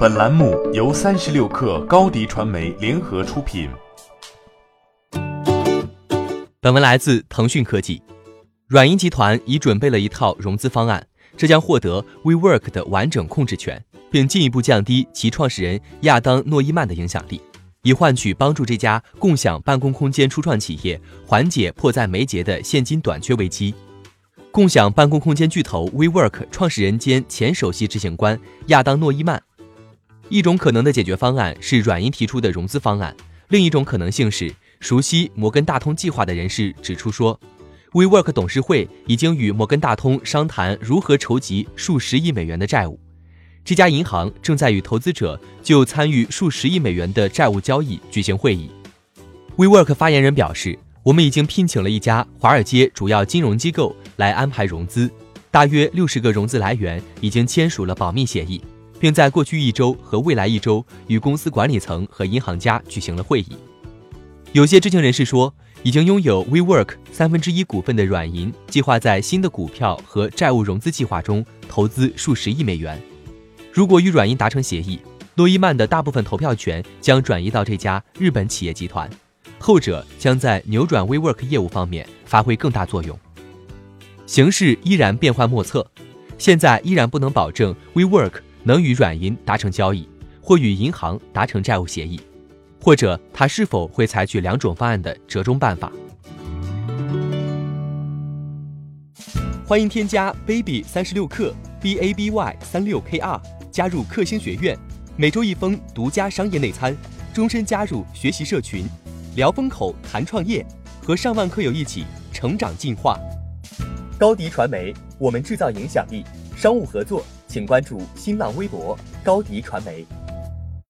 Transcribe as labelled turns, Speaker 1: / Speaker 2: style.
Speaker 1: 本栏目由三十六氪高低传媒联合出品。
Speaker 2: 本文来自腾讯科技。软银集团已准备了一套融资方案，这将获得 WeWork 的完整控制权，并进一步降低其创始人亚当·诺伊曼的影响力，以换取帮助这家共享办公空间初创企业缓解迫在眉睫的现金短缺危机。共享办公空间巨头 WeWork 创始人兼前首席执行官亚当·诺伊曼。一种可能的解决方案是软银提出的融资方案，另一种可能性是，熟悉摩根大通计划的人士指出说，WeWork 董事会已经与摩根大通商谈如何筹集数十亿美元的债务，这家银行正在与投资者就参与数十亿美元的债务交易举行会议。WeWork 发言人表示，我们已经聘请了一家华尔街主要金融机构来安排融资，大约六十个融资来源已经签署了保密协议。并在过去一周和未来一周与公司管理层和银行家举行了会议。有些知情人士说，已经拥有 WeWork 三分之一股份的软银计划在新的股票和债务融资计划中投资数十亿美元。如果与软银达成协议，诺伊曼的大部分投票权将转移到这家日本企业集团，后者将在扭转 WeWork 业务方面发挥更大作用。形势依然变幻莫测，现在依然不能保证 WeWork。能与软银达成交易，或与银行达成债务协议，或者他是否会采取两种方案的折中办法？欢迎添加 baby 三十六克 b a b y 三六 k r 加入克星学院，每周一封独家商业内参，终身加入学习社群，聊风口谈创业，和上万课友一起成长进化。高迪传媒，我们制造影响力。商务合作。请关注新浪微博高迪传媒。